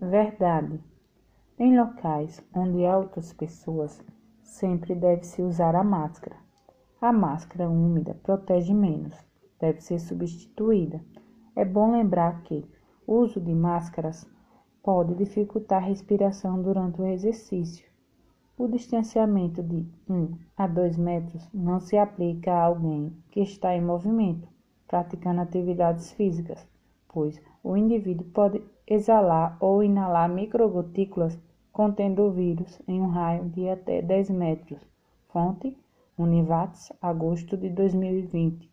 Verdade. Em locais onde há outras pessoas, sempre deve-se usar a máscara. A máscara úmida protege menos, deve ser substituída. É bom lembrar que o uso de máscaras pode dificultar a respiração durante o exercício. O distanciamento de 1 a 2 metros não se aplica a alguém que está em movimento, praticando atividades físicas, pois o indivíduo pode exalar ou inalar microgotículas contendo o vírus em um raio de até 10 metros. Fonte: Univates, agosto de 2020.